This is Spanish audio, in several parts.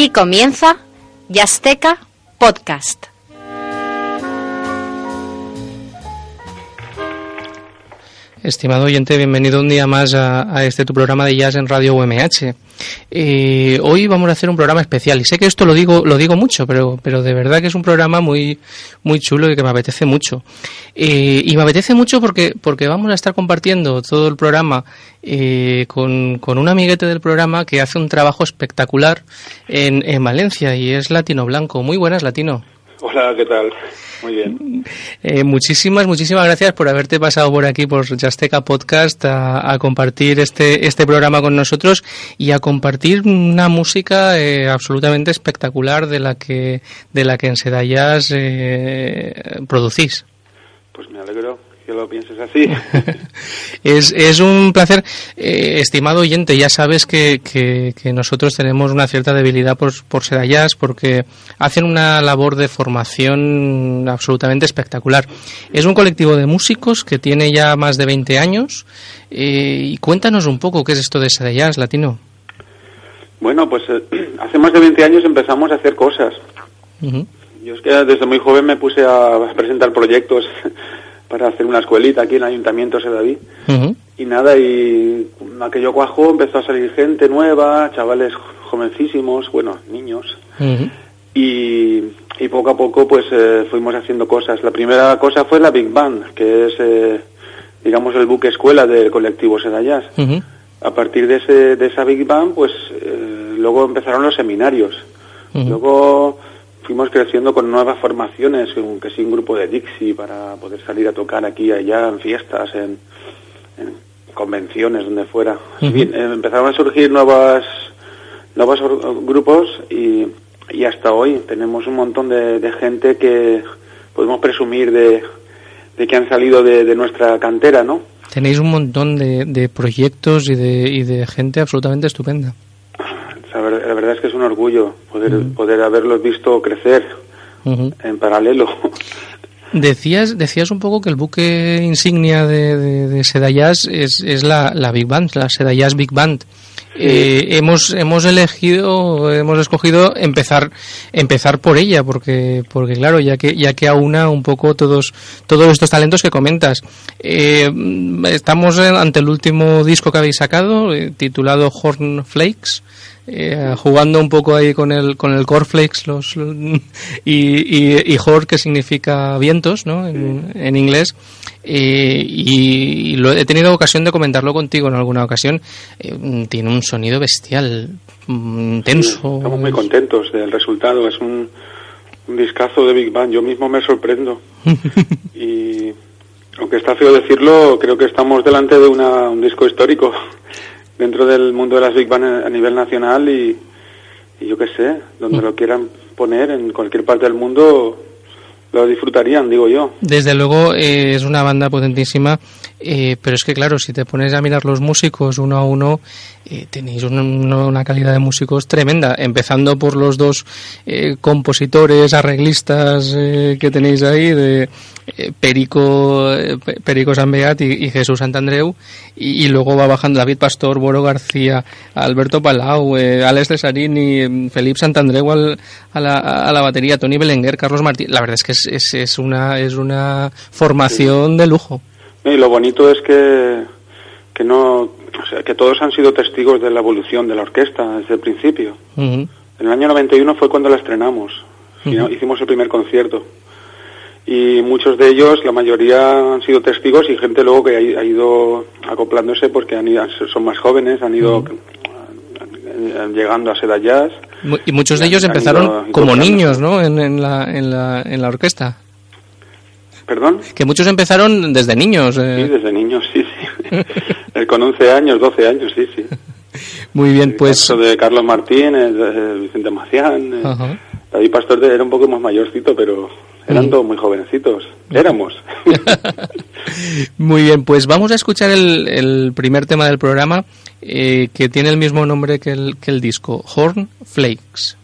Aquí comienza Yasteca Podcast. Estimado oyente, bienvenido un día más a, este tu programa de jazz en Radio UMH. Hoy vamos a hacer un programa especial y sé que esto lo digo lo digo mucho, pero pero de verdad que es un programa muy muy chulo y que me apetece mucho. Y me apetece mucho porque porque vamos a estar compartiendo todo el programa eh, con, con un amiguete del programa que hace un trabajo espectacular en, en Valencia y es Latino Blanco. Muy buenas, Latino. Hola, ¿qué tal? Muy bien. Eh, muchísimas, muchísimas gracias por haberte pasado por aquí, por Yasteca Podcast, a, compartir este, este programa con nosotros y a compartir una música eh, absolutamente espectacular de la que, de la que en Sedayas eh, producís. Pues me alegro que lo pienses así. es, es un placer, eh, estimado oyente. Ya sabes que, que, nosotros tenemos una cierta debilidad por, por Sedayas porque hacen una labor de formación absolutamente espectacular. Es un colectivo de músicos que tiene ya más de 20 años. Eh, y cuéntanos un poco qué es esto de Sedayas, Latino. Bueno, pues eh, hace más de 20 años empezamos a hacer cosas. Yo es que desde muy joven me puse a presentar proyectos para hacer una escuelita aquí en el Ayuntamiento de David. Y nada, y aquello cuajo empezó a salir gente nueva, chavales jovencísimos, bueno, niños. y, y, poco a poco pues eh, fuimos haciendo cosas. La primera cosa fue la Big Band, que es, eh, digamos, el buque escuela del colectivo Sedayas. A partir de, ese, de esa Big Band, pues eh, luego empezaron los seminarios. Luego fuimos creciendo con nuevas formaciones, aunque sí un grupo de Dixie para poder salir a tocar aquí y allá en fiestas, en, convenciones, donde fuera. Bien, eh, empezaron a surgir nuevas, nuevos grupos y, y hasta hoy tenemos un montón de, gente que podemos presumir de, de que han salido de, de, nuestra cantera, ¿no? Tenéis un montón de, de proyectos y de, y de gente absolutamente estupenda la, verdad es que es un orgullo poder, poder haberlos visto crecer en paralelo. Decías, decías un poco que el buque insignia de, de, de Sedayas es, es la, la, Big Band, la Sedayas Big Band. Eh, hemos, hemos elegido, hemos escogido empezar, empezar por ella, porque, porque claro, ya que, ya que aúna un poco todos, todos estos talentos que comentas. Eh, estamos ante el último disco que habéis sacado, eh, titulado Horn Flakes. Eh, jugando un poco ahí con el con el cornflakes los y, y, hor que significa vientos ¿no? en, inglés. Y, lo, he tenido ocasión de comentarlo contigo en alguna ocasión. Eh, tiene un sonido bestial mm, intenso estamos muy contentos del resultado. Es un, un discazo de Big Bang. Yo mismo me sorprendo. Y aunque está feo decirlo creo que estamos delante de una, un disco histórico dentro del mundo de las Big Band a nivel nacional y, yo qué sé, donde mm. lo quieran poner en cualquier parte del mundo lo disfrutarían, digo yo. Desde luego eh, es una banda potentísima, eh, pero es que claro, si te pones a mirar los músicos uno a uno, eh, tenéis una, calidad de músicos tremenda, empezando por los dos compositores, arreglistas que tenéis ahí, de Perico, Perico Sanbeat y, y, Jesús Santandreu, y, y, luego va bajando David Pastor, Boro García, Alberto Palau, Alex Cesarini, Felipe Santandreu al, a, la, a la batería, Tony Belenguer, Carlos Martín, la verdad es que es es, es, una, es una formación de lujo. Y lo bonito es que, que no, o sea, que todos han sido testigos de la evolución de la orquesta desde el principio. En el año 91 fue cuando la estrenamos, hicimos el primer concierto. Y muchos de ellos, la mayoría han sido testigos y gente luego que ha, ido acoplándose porque han ido, son más jóvenes, han ido llegando a Seda Jazz y muchos de ellos empezaron como niños, ¿no? En, la, en, la, en la orquesta. ¿Perdón? Que muchos empezaron desde niños. Eh. Sí, desde niños, sí, sí. Con 11 años, 12 años, sí, sí. Muy bien, pues... El de Carlos Martín, Vicente Macián, David Pastor era un poco más mayorcito, pero eran todos muy jovencitos. Éramos. muy bien, pues vamos a escuchar el, el primer tema del programa eh, que tiene el mismo nombre que el, que el disco, Horn Flakes.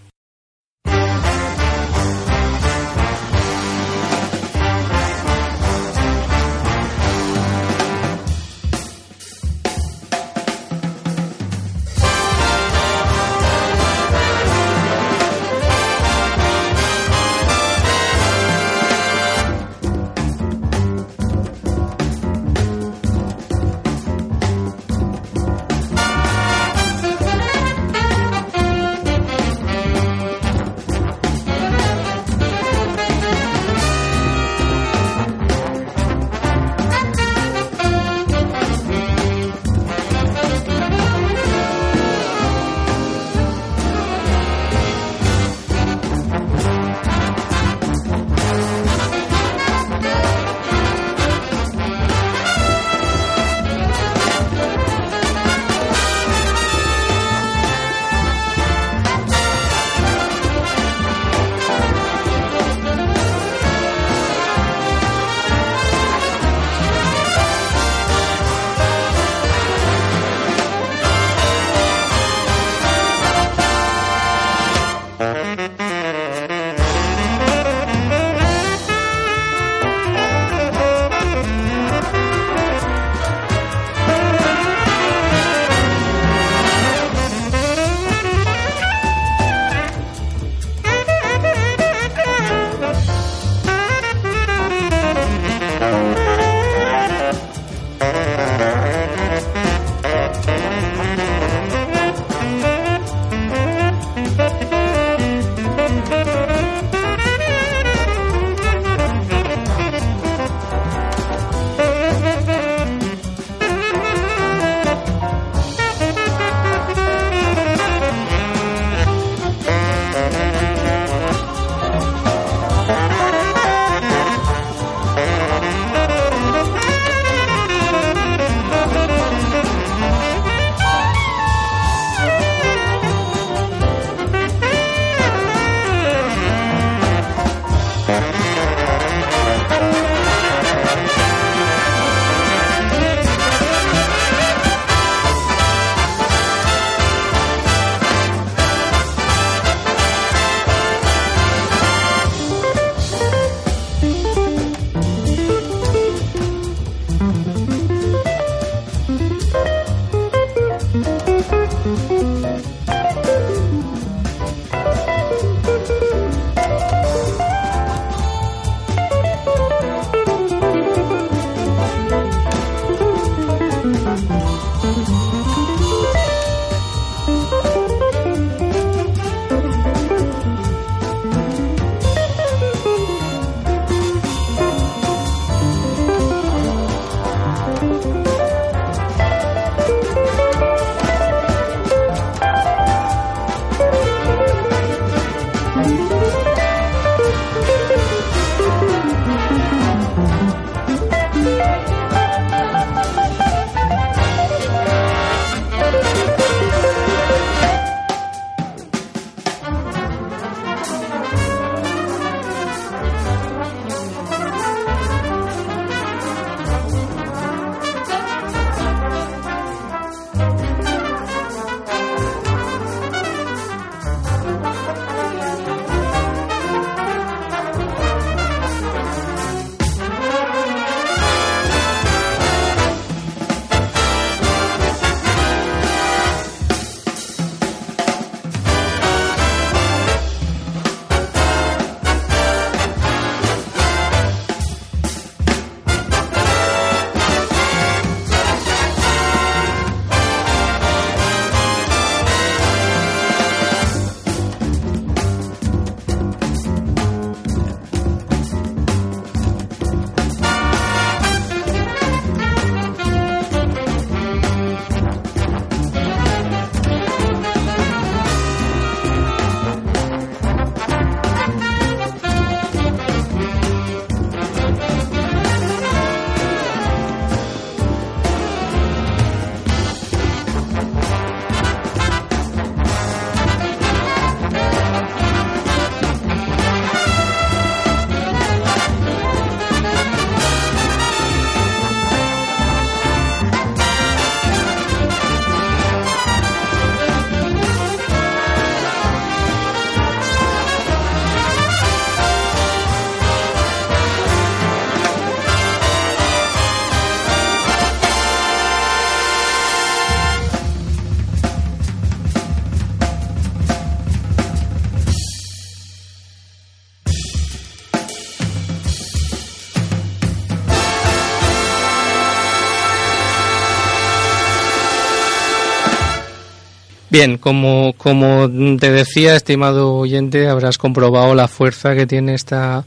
Bien, como, como te decía, estimado oyente, habrás comprobado la fuerza que tiene esta,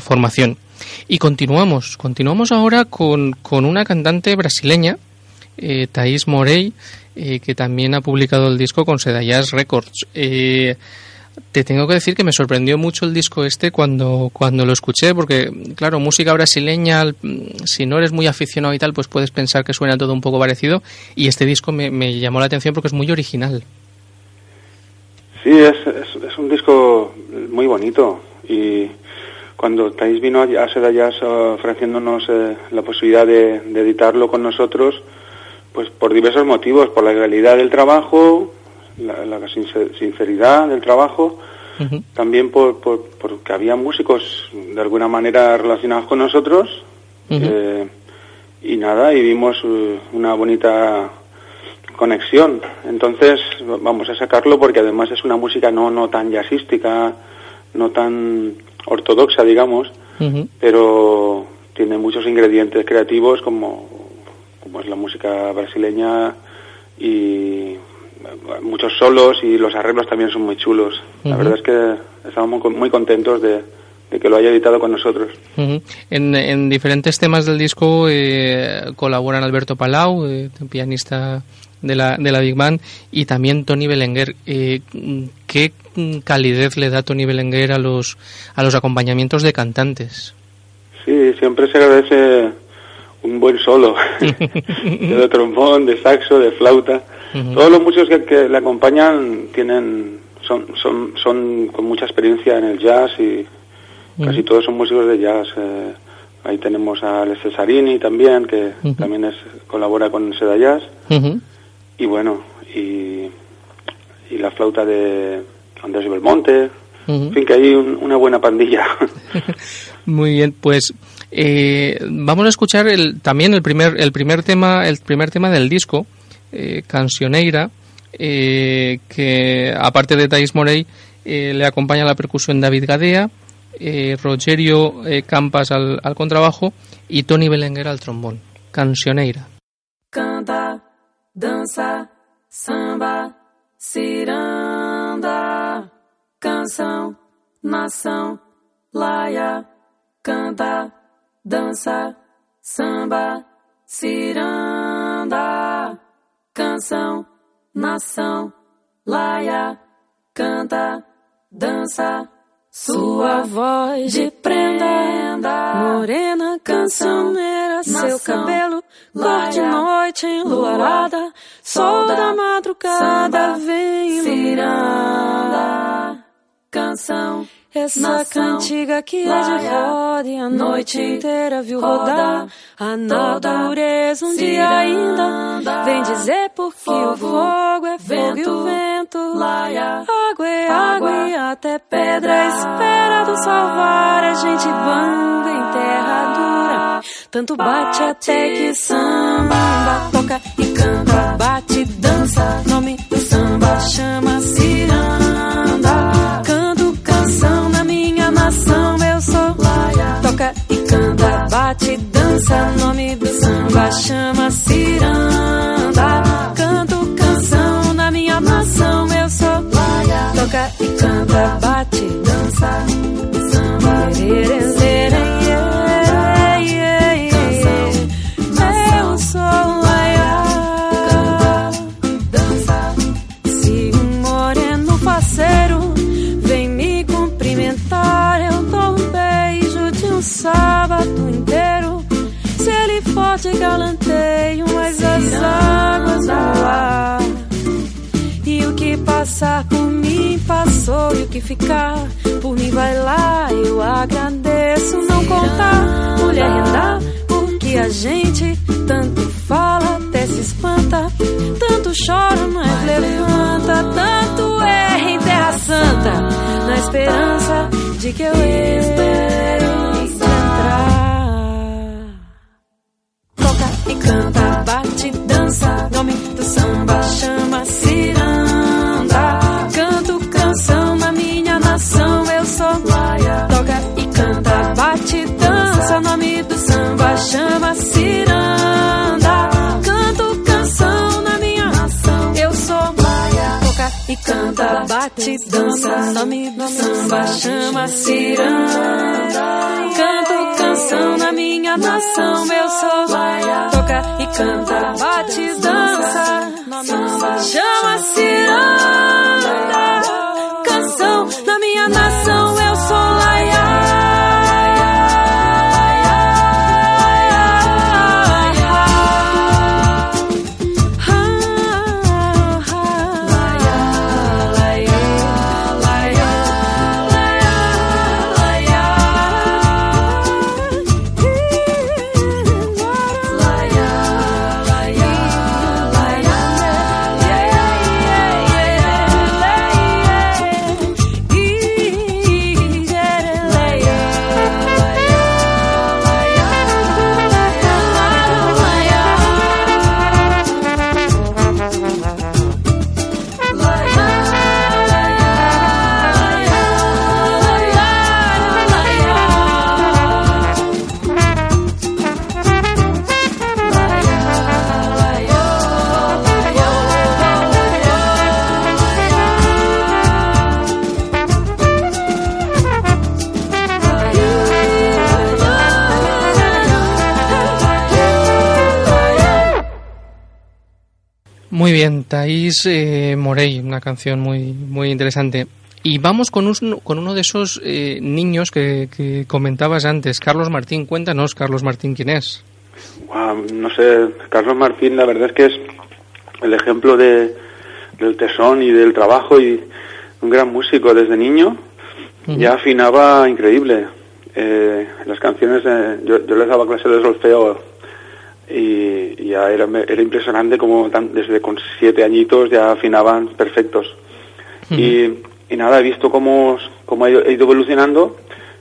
formación. Y continuamos, continuamos ahora con, con una cantante brasileña, eh, Thais Morey, eh, que también ha publicado el disco con Sedayas Records. Eh, te tengo que decir que me sorprendió mucho el disco este cuando, cuando lo escuché, porque, claro, música brasileña, si no eres muy aficionado y tal, pues puedes pensar que suena todo un poco parecido, y este disco me, me llamó la atención porque es muy original. Sí, es, es, un disco muy bonito, y cuando Thais vino a Sedayas ofreciéndonos eh, la posibilidad de editarlo con nosotros, pues por diversos motivos, por la realidad del trabajo, la, sinceridad del trabajo, también por, porque había músicos de alguna manera relacionados con nosotros eh, y nada, y vimos uh, una bonita conexión. Entonces vamos a sacarlo porque además es una música no, no tan jazzística, no tan ortodoxa, digamos, pero tiene muchos ingredientes creativos como, como es la música brasileña y muchos solos y los arreglos también son muy chulos. La verdad es que estamos muy contentos de, que lo haya editado con nosotros. en, diferentes temas del disco eh, colaboran Alberto Palau, eh, pianista de la, de la Big Band, y también Tony Belenguer. Eh, ¿Qué calidez le da Tony Belenguer a los, a los acompañamientos de cantantes? Sí, siempre se agradece un buen solo, de trombón, de saxo, de flauta. Todos los músicos que, le acompañan tienen son, son, son con mucha experiencia en el jazz y casi todos son músicos de jazz. Eh, ahí tenemos a Les Cesarini también, que también es colabora con Seda Jazz. Y bueno, y, y la flauta de Andrés Belmonte. En fin, que hay una buena pandilla. Muy bien, pues eh, vamos a escuchar el, también el primer, el primer tema, el primer tema del disco, eh, Cancioneira, eh, que aparte de Thais Morey eh, le acompaña la percusión David Gadea, Rogerio Campas al, contrabajo y Tony Belenguer al trombón. Cancioneira. Canta, danza, samba, ciranda, canção, nação, laia, canta, dança, samba, ciranda, canção, nação, laia, canta, dança, sua voz de prenda, morena cancioneira, seu cabelo. Cor de noite enluarada, sol da madrugada vem ciranda, canção essa cantiga que é de roda e a noite inteira viu rodar. A natureza um dia ainda vem dizer porque o fogo é fogo e o vento água é água e até pedra espera do salvar. A gente banga em terra dura. Tanto bate até que samba. Toca e canta bate dança. Nome do samba chama bate, dança, nome do samba chama ciranda. Canto canção na minha nação, eu sou toca e canta, bate, dança, samba. Passar por mim passou, e o que ficar por mim vai lá. Eu agradeço não contar, mulher andar, porque a gente tanto fala, até se espanta. Tanto chora, mas levanta, tanto erra em terra santa, na esperança de que eu espero. e canta, bate, dança, nome do samba chama canta, bate, dança, nome do samba chama ciranda. Canto canção na minha nação, eu sou. Toca e canta, bate, dança, chama ciranda. Canção na minha nação, Muy bien, Thais eh, Morey, una canción muy, muy interesante. Y vamos con, un, con uno de esos eh, niños que, que, comentabas antes, Carlos Martín. Cuéntanos, Carlos Martín, ¿quién es? Wow, no sé, Carlos Martín la verdad es que es el ejemplo de, del tesón y del trabajo y un gran músico desde niño. Uh -huh. Ya afinaba increíble. Eh, las canciones, yo, yo les daba clases de solfeo y ya era, era impresionante como tan, desde con siete añitos ya afinaban perfectos. Y, y, nada, he visto cómo, cómo ha ido, evolucionando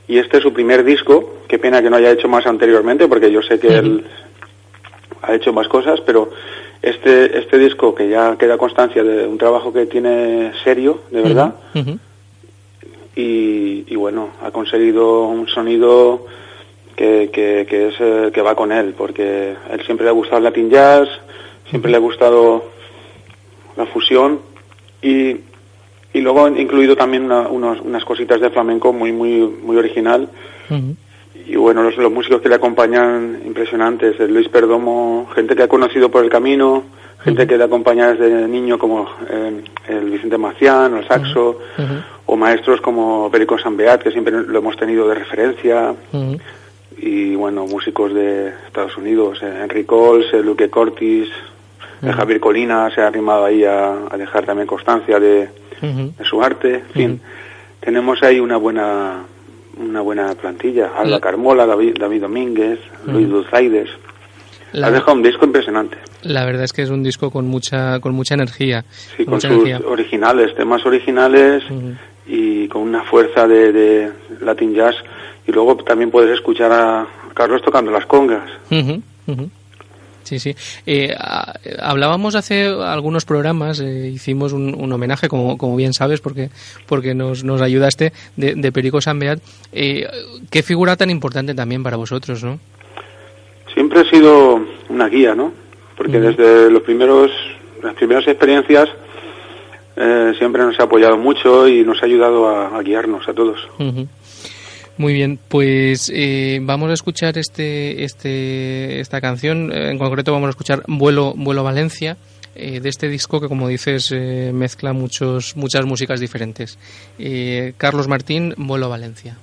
y este es su primer disco, qué pena que no haya hecho más anteriormente porque yo sé que él ha hecho más cosas, pero este, este disco que ya queda constancia de un trabajo que tiene serio, de verdad, y, y bueno, ha conseguido un sonido que, que, que, es, eh, que va con él, porque a él siempre le ha gustado el Latin Jazz, siempre le ha gustado la fusión y, y luego han incluido también una, unos, unas cositas de flamenco muy, muy, muy original. Uh -huh. Y bueno, los, los, músicos que le acompañan impresionantes, el Luis Perdomo, gente que ha conocido por el camino, gente que le acompaña desde niño como eh, el Vicente Macián, el saxo, uh -huh. o maestros como Perico Sanbeat, que siempre lo hemos tenido de referencia y bueno, músicos de Estados Unidos, eh, Henry Coles, eh, Luque Cortis, uh -huh. Javier Colina se ha animado ahí a, a dejar también constancia de, uh -huh. de su arte, en fin, uh -huh. tenemos ahí una buena una buena plantilla, Alba La... Carmola, David, David Domínguez, Luis Dulzaides. La... Ha dejado un disco impresionante. La verdad es que es un disco con mucha con mucha energía. Sí, con, mucha sus energía. originales, temas originales y con una fuerza de, de Latin Jazz y luego también puedes escuchar a Carlos tocando las congas. Uh -huh, uh -huh. Sí, sí. Eh, hablábamos hace algunos programas, eh, hicimos un, un, homenaje, como, como bien sabes, porque, porque nos, nos ayudaste, de, de Perico Sanbeat. Eh, ¿Qué figura tan importante también para vosotros, no? Siempre ha sido una guía, ¿no? Porque uh -huh. desde los primeros, las primeras experiencias eh, siempre nos ha apoyado mucho y nos ha ayudado a, a guiarnos a todos. Uh -huh. Muy bien, pues eh, vamos a escuchar este, este, esta canción. En concreto vamos a escuchar Vuelo, Vuelo Valencia, eh, de este disco que, como dices, eh, mezcla muchos, muchas músicas diferentes. Eh, Carlos Martín, Vuelo Valencia.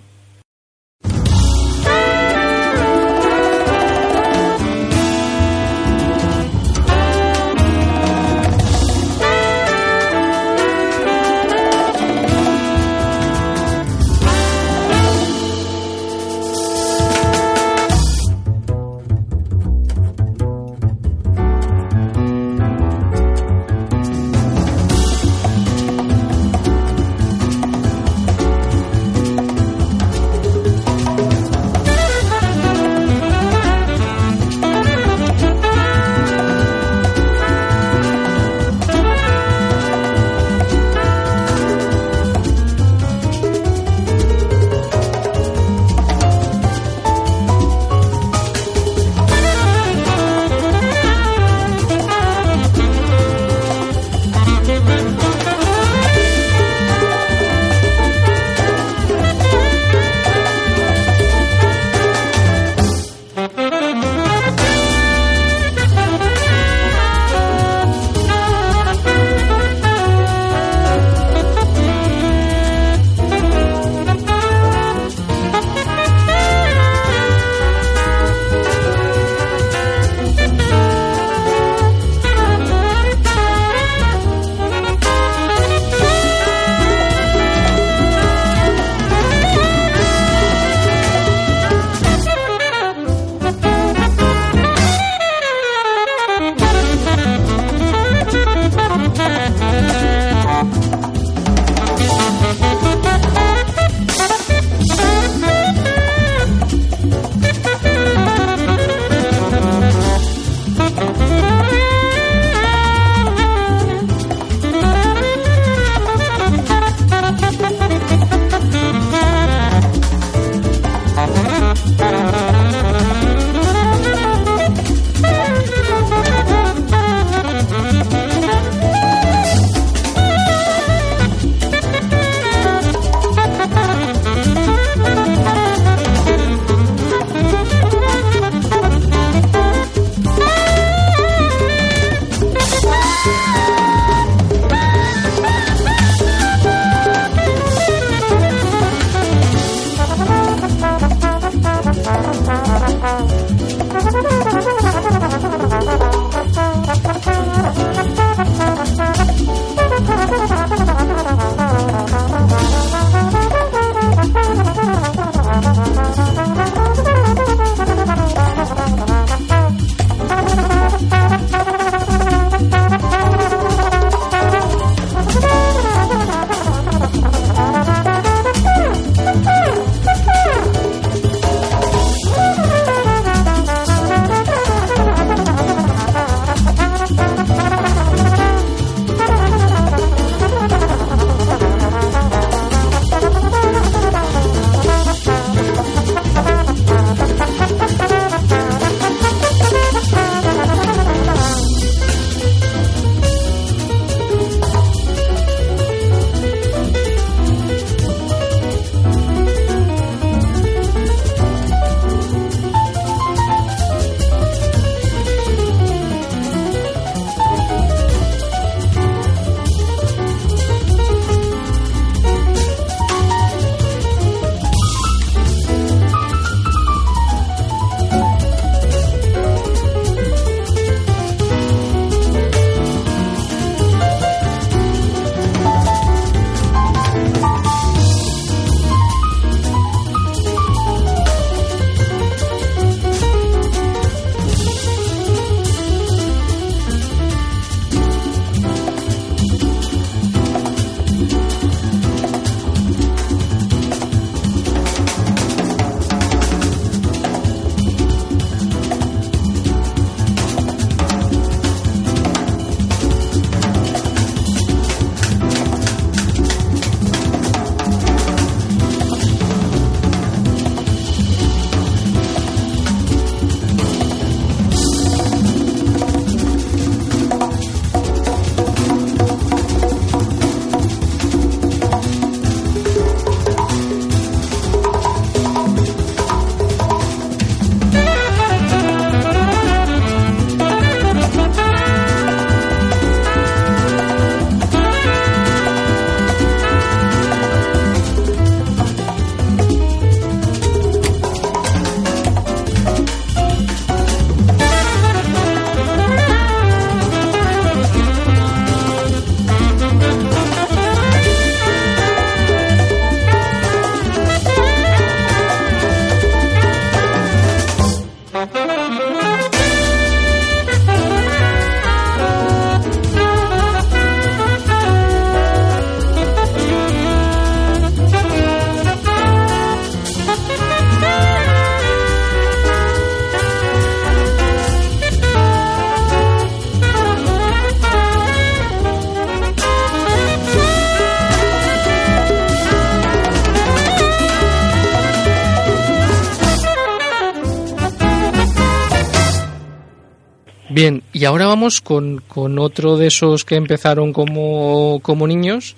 Y ahora vamos con, con otro de esos que empezaron como, como niños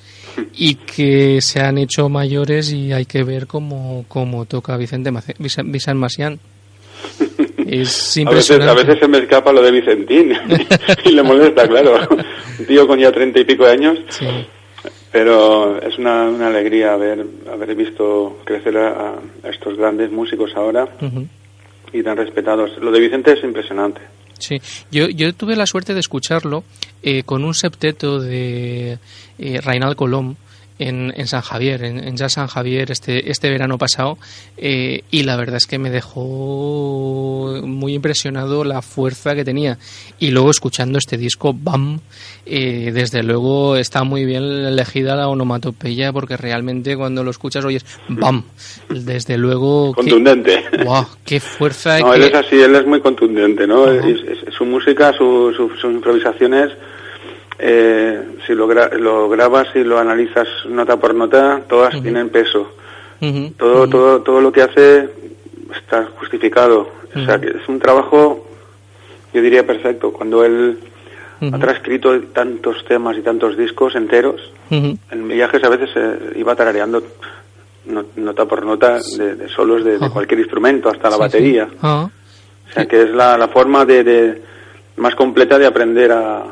y que se han hecho mayores y hay que ver cómo, cómo toca Vicente Mace- Vicen- Vicent Macián. Es A veces, impresionante. a veces se me escapa lo de Vicentín y le molesta, claro. Un tío con ya treinta y pico de años, Sí. pero es una, una alegría haber, haber visto crecer a, a estos grandes músicos ahora y tan respetados. Lo de Vicente es impresionante. Sí, yo, yo tuve la suerte de escucharlo eh, con un septeto de eh, Reinald Colom en, en San Javier, en, en Jazz San Javier este, este verano pasado, eh, y la verdad es que me dejó muy impresionado la fuerza que tenía. Y luego escuchando este disco, BAM, eh, desde luego está muy bien elegida la onomatopeya porque realmente cuando lo escuchas oyes BAM. Desde luego... qué- Contundente. ¡Guau! ¡Qué fuerza! No, que- él es así, él es muy contundente, ¿no? Ajá. Es- es- su música, su, su- sus improvisaciones, eh, si lo, gra- lo grabas y lo analizas nota por nota, todas tienen peso. Todo, todo, todo lo que hace está justificado. O sea, que es un trabajo, yo diría, perfecto. Cuando él ha transcrito tantos temas y tantos discos enteros, en viajes a veces eh, iba tarareando no- nota por nota de, de solos de, de Ajá. cualquier instrumento, hasta la Sí, batería. Ah, O sea, que es la, la forma de, de- más completa de aprender a,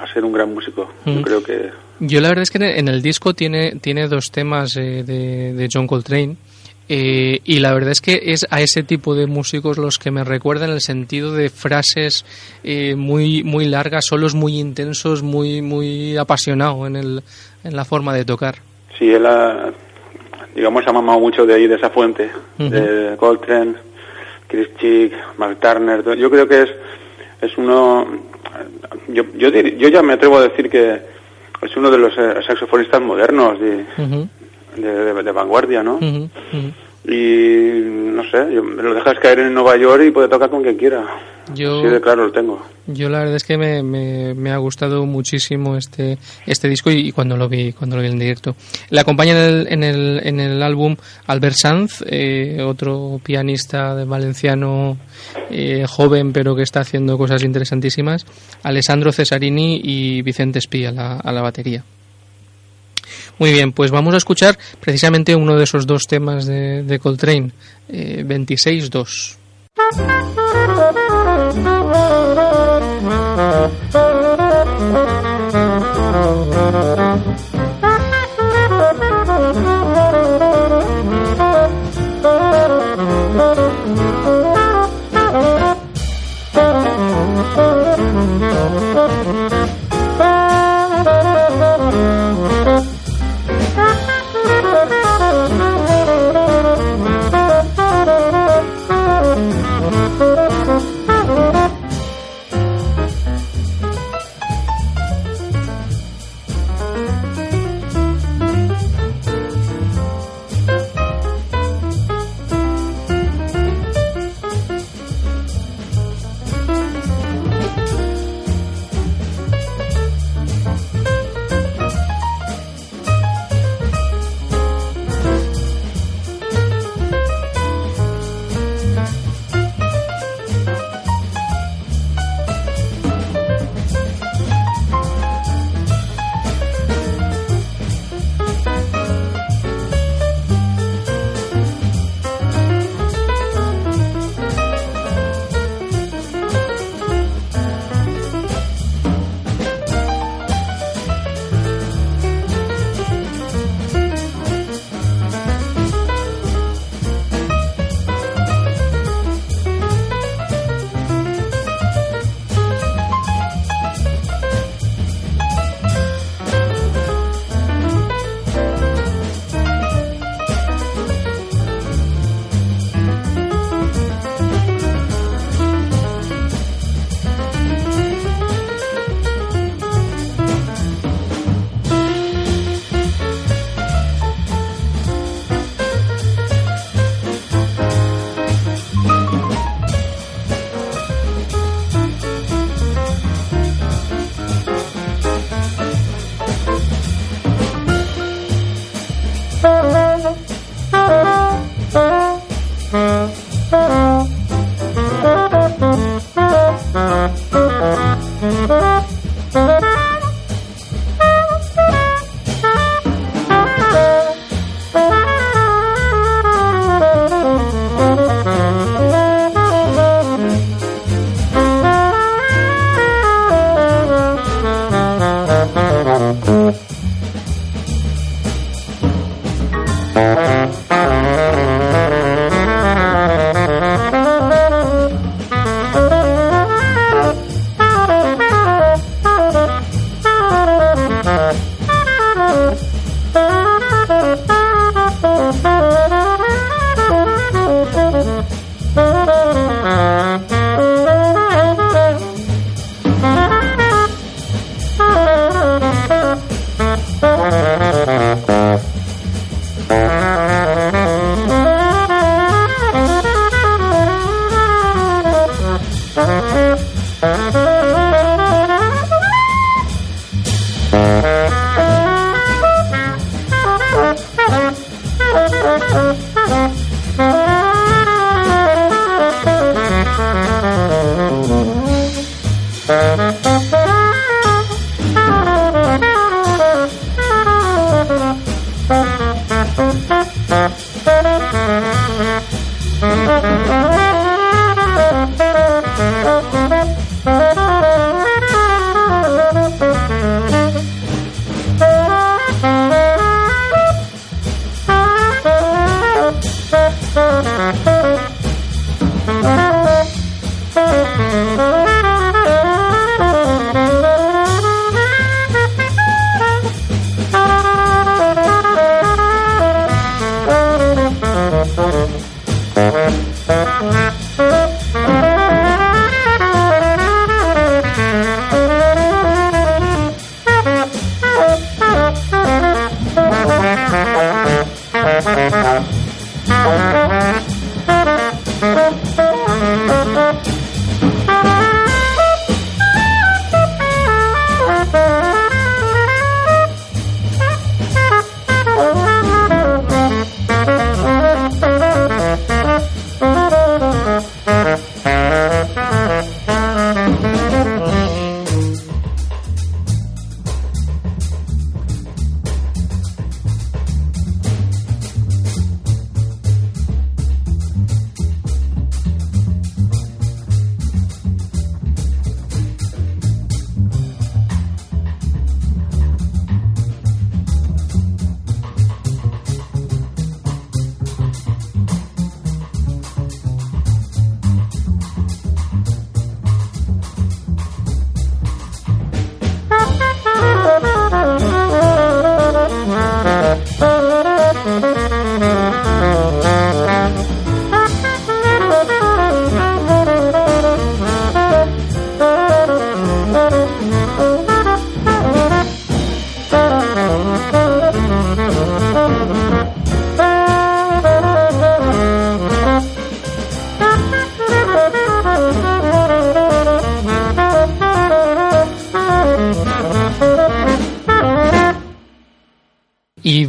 a ser un gran músico. Mm. Yo creo que... Yo la verdad es que en el disco tiene, tiene dos temas eh, de, de John Coltrane Eh, y la verdad es que es a ese tipo de músicos los que me recuerdan el sentido de frases eh, muy muy largas, solos muy intensos, muy muy apasionado en, el, en la forma de tocar. Sí, él ha, digamos, ha mamado mucho de ahí, de esa fuente, de Coltrane, Chris Chick, Mark Turner. Yo creo que es, es uno, yo, yo, yo ya me atrevo a decir que es uno de los eh, saxofonistas modernos de, de, vanguardia, ¿no? Y no sé, yo, me lo dejas caer en Nueva York y puede tocar con quien quiera. Yo, sí, de claro lo tengo. Yo la verdad es que me, me, ha gustado muchísimo este este disco y, cuando lo vi cuando lo vi en directo. Le acompaña en el, en el, en el álbum Albert Sanz, eh, otro pianista de valenciano eh, joven pero que está haciendo cosas interesantísimas, Alessandro Cesarini y Vicente Espí a la, a la batería. Muy bien, pues vamos a escuchar precisamente uno de esos dos temas de, de Coltrane, eh, 26-2.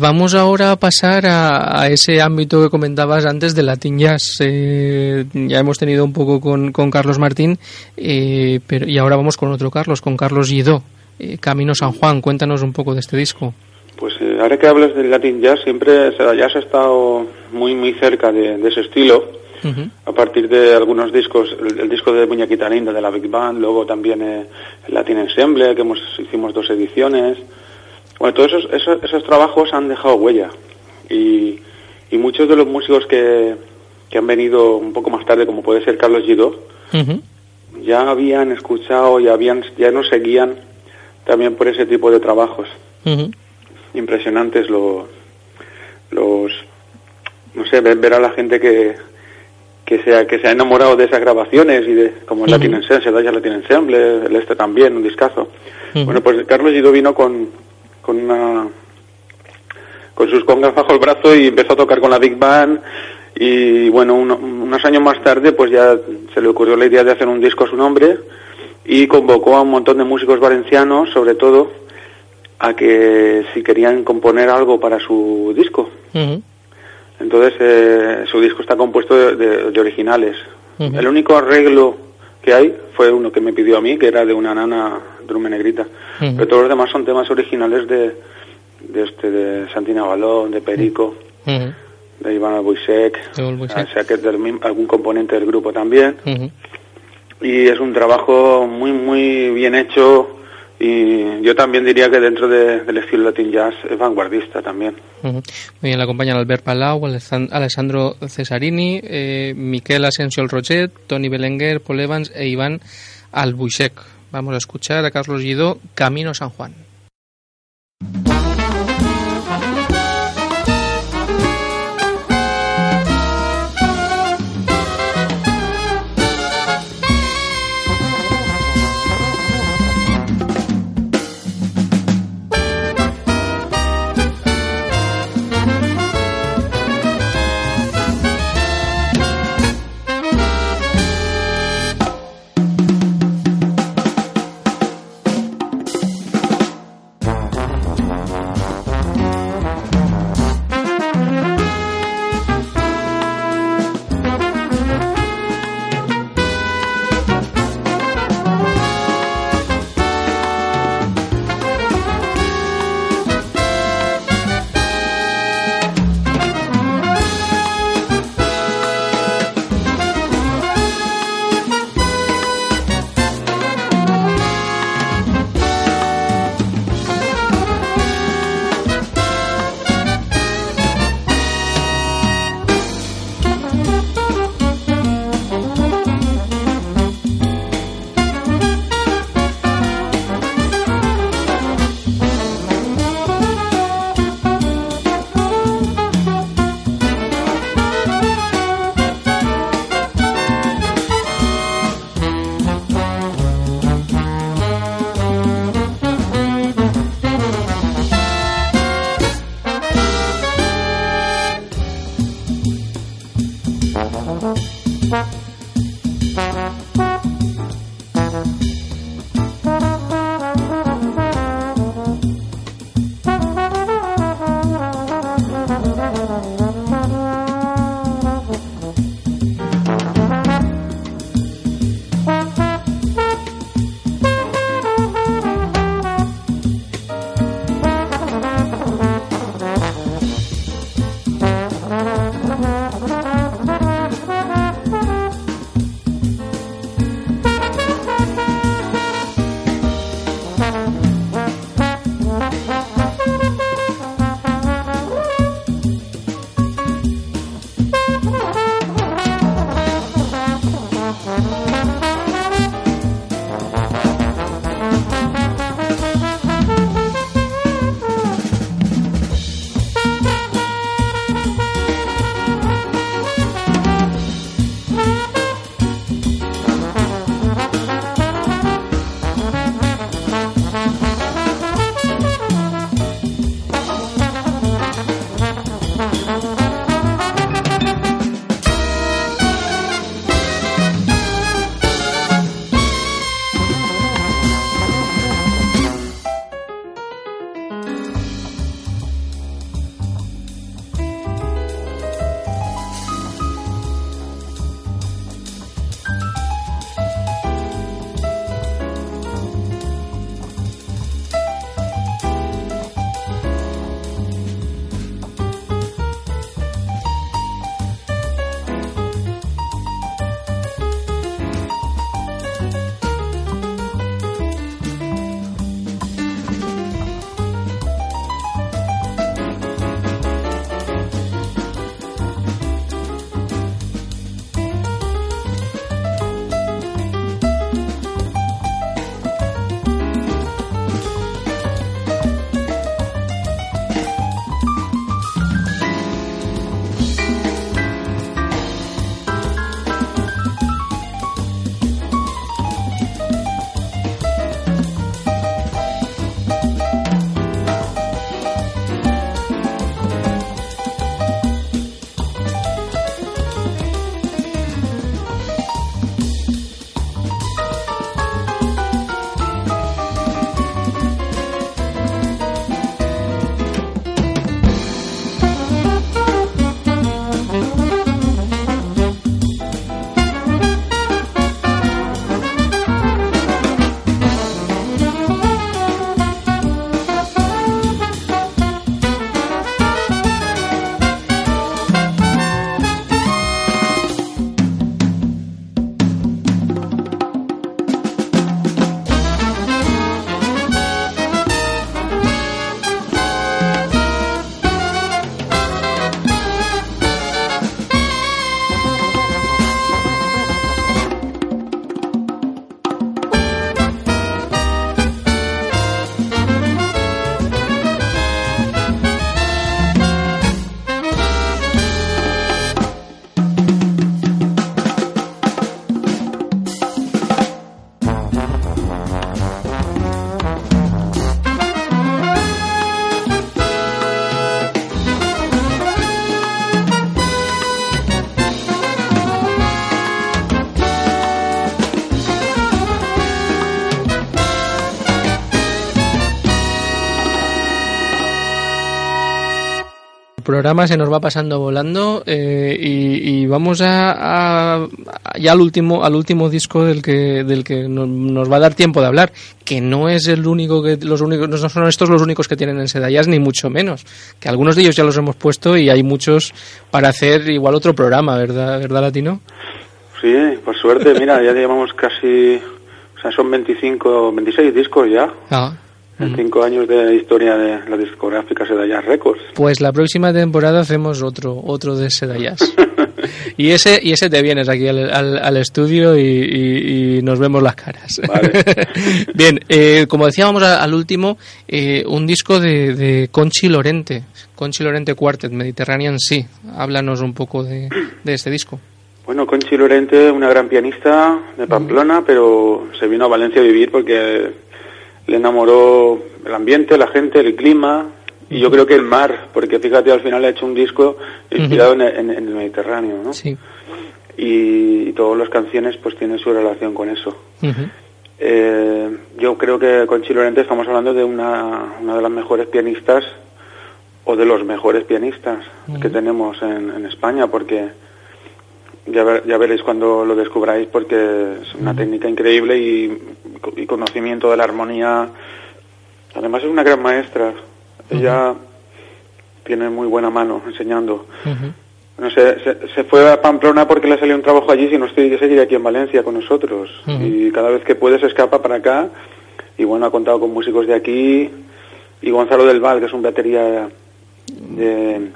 Vamos ahora a pasar a, ese ámbito que comentabas antes de Latin Jazz. Eh, ya hemos tenido un poco con, Carlos Martín, eh, pero, y ahora vamos con otro Carlos, con Carlos Guidó, eh, Camino San Juan. Cuéntanos un poco de este disco. Pues ahora que hablas del Latin Jazz, siempre Jazz ha estado muy, muy cerca de, ese estilo. A partir de algunos discos, el, disco de Muñequita Linda de la Big Band, luego también el Latin Ensemble, que hemos, hicimos dos ediciones, bueno, todos esos, esos, trabajos han dejado huella. Y, y muchos de los músicos que, que, han venido un poco más tarde, como puede ser Carlos Gidó, ya habían escuchado, ya habían, ya nos seguían también por ese tipo de trabajos. Impresionantes los, los, no sé, ver, a la gente que, que se, ha, que se ha enamorado de esas grabaciones y de como el Latin Ensemble, el Latin Ensemble, el este también, un discazo. Bueno, pues Carlos Gidó vino con, con una con sus congas bajo el brazo y empezó a tocar con la Big Band y bueno, unos años más tarde pues ya se le ocurrió la idea de hacer un disco a su nombre y convocó a un montón de músicos valencianos, sobre todo, a que si querían componer algo para su disco. Entonces eh, su disco está compuesto de, originales. El único arreglo que hay fue uno que me pidió a mí, que era de una nana drume negrita. Pero todos los demás son temas originales de, de este de Santina Balón, de Perico, de Iván Albuisek, o sea que es del, algún componente del grupo también. Y es un trabajo muy, muy bien hecho y yo también diría que dentro del estilo Latin Jazz es vanguardista también. Muy bien, la acompañan Albert Palau, Alessandro Cesarini, eh, Miquel Asensio Rochet, Tony Belenguer, Paul Evans e Iván Albuisek. Vamos a escuchar a Carlos Guido, Camino San Juan. Programa se nos va pasando volando eh, y, vamos a, ya al último al último disco del que del que nos, va a dar tiempo de hablar que no es el único que los únicos no son estos los únicos que tienen en Sedayas ni mucho menos que algunos de ellos ya los hemos puesto y hay muchos para hacer igual otro programa verdad verdad latino sí por suerte mira ya llevamos casi o sea son 25 26 discos ya. Ah en cinco años de historia de la discográfica Sedayas Records. Pues la próxima temporada hacemos otro otro de Sedayas. y ese y ese te vienes aquí al, al, estudio y, nos vemos las caras. Bien, eh, como decíamos al último, eh, un disco de, de, Conchi Lorente, Conchi Lorente Quartet, Mediterranean sí. Háblanos un poco de, de este disco. Bueno, Conchi Lorente, una gran pianista de Pamplona, pero se vino a Valencia a vivir porque le enamoró el ambiente, la gente, el clima y yo creo que el mar, porque fíjate, al final ha hecho un disco inspirado en, el Mediterráneo, ¿no? Sí. Y, todas las canciones pues tienen su relación con eso. Eh, yo creo que con Chilorente estamos hablando de una, una de las mejores pianistas o de los mejores pianistas que tenemos en, en España, porque ya, ya, veréis cuando lo descubráis porque es una técnica increíble y, conocimiento de la armonía. Además es una gran maestra. Ella tiene muy buena mano enseñando. No sé, se, fue a Pamplona porque le salió un trabajo allí, si no estoy, seguiría aquí en Valencia con nosotros. Y cada vez que puede se escapa para acá. Y bueno, ha contado con músicos de aquí. Y Gonzalo del Val, que es un batería de,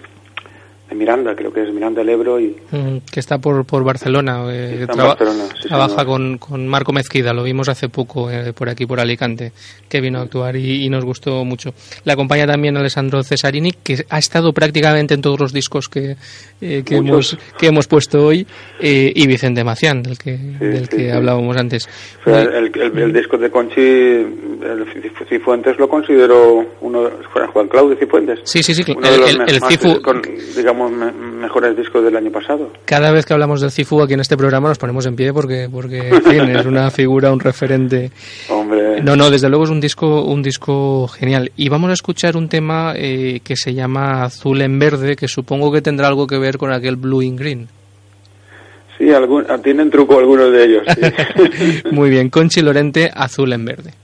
Miranda, creo que es Miranda del Ebro. Y... Mm, que está por, por Barcelona. Eh, trabaja con, con, Marco Mezquida, lo vimos hace poco eh, por aquí, por Alicante, que vino a actuar y, nos gustó mucho. Le acompaña también Alessandro Cesarini, que ha estado prácticamente en todos los discos que, eh, que, hemos, que hemos puesto hoy, y Vicente Macián, del que, del que hablábamos antes. El, el, disco de Conchi, el Cifuentes lo considero uno, Juan Claudio Cifuentes. Sí, sí, sí, el, Cifu... digamos, mejores discos del año pasado. Cada vez que hablamos del Cifu aquí en este programa nos ponemos en pie porque, porque es una figura, un referente. Hombre. No, no, desde luego es un disco, un disco genial. Y vamos a escuchar un tema eh, que se llama Azul en Verde, que supongo que tendrá algo que ver con aquel Blue in Green. Sí, algún, tienen truco algunos de ellos. Muy bien, Conchi Lorente, Azul en Verde.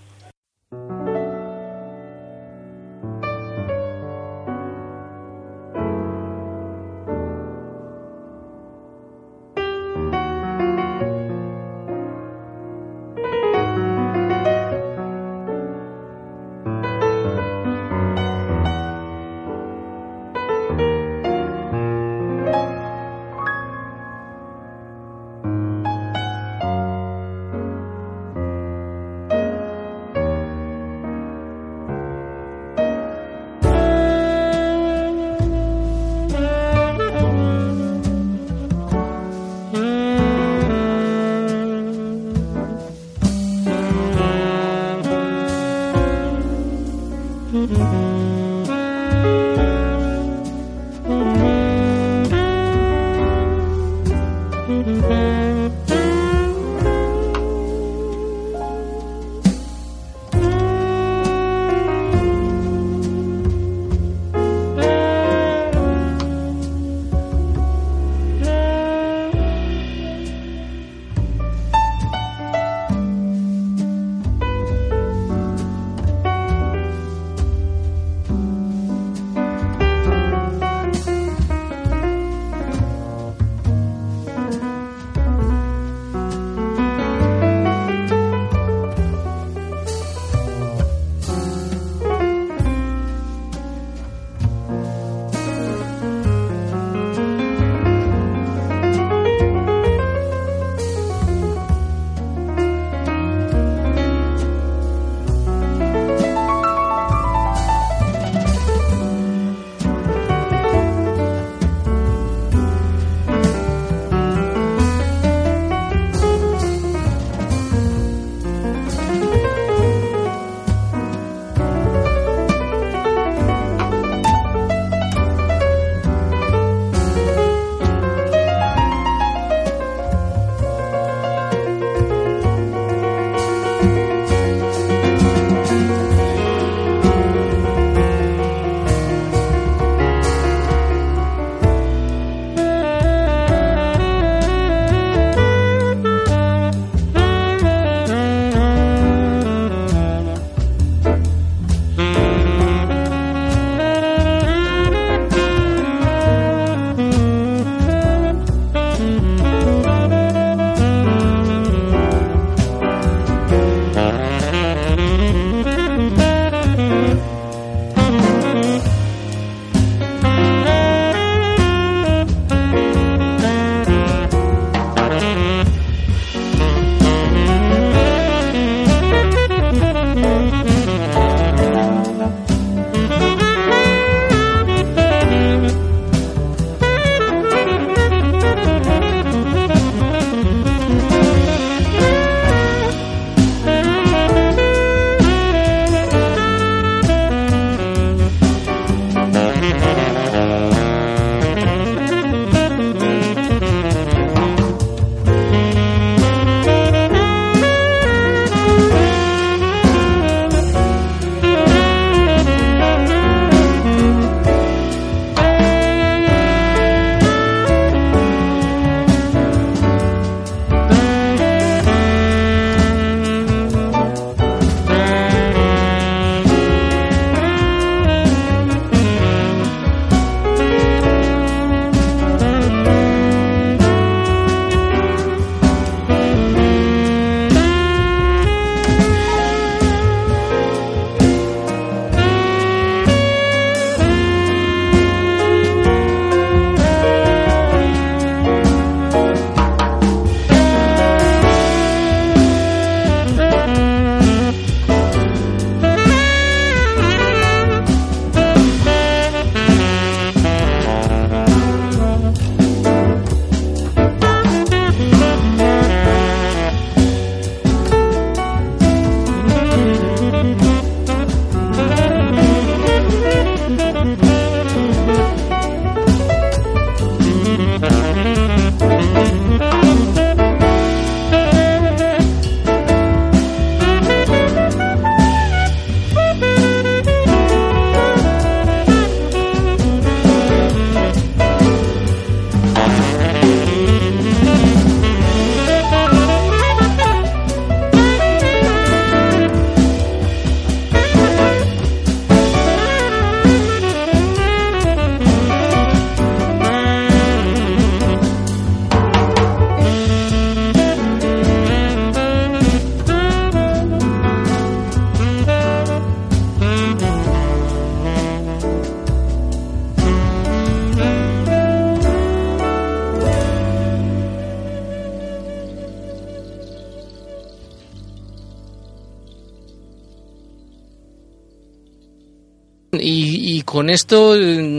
Y, con esto,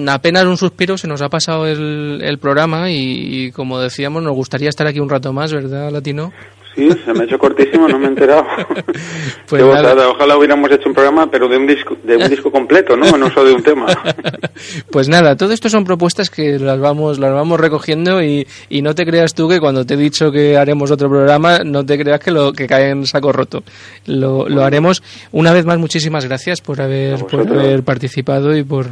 apenas un suspiro, se nos ha pasado el, el programa y, como decíamos, nos gustaría estar aquí un rato más, ¿verdad, Latino? Sí, se me ha hecho cortísimo, no me he enterado. pues ojalá hubiéramos hecho un programa, pero de un disco, de un disco completo, ¿no? No solo de un tema. pues nada, todo esto son propuestas que las vamos, las vamos recogiendo y, y no te creas tú que cuando te he dicho que haremos otro programa, no te creas que lo que cae en saco roto. Lo, lo haremos. Una vez más, muchísimas gracias por haber, por haber participado y por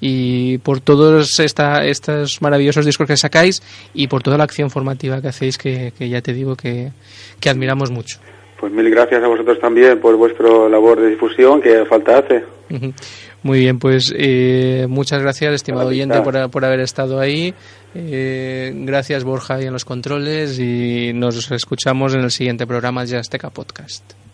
y por todos esta, estos maravillosos discos que sacáis y por toda la acción formativa que hacéis, que, que ya te digo que que admiramos mucho. Pues mil gracias a vosotros también por vuestra labor de difusión que falta hace. Muy bien, pues eh, muchas gracias, estimado oyente, por, por, haber estado ahí. Eh, gracias, Borja, y en los controles. Y nos escuchamos en el siguiente programa de Azteca Podcast.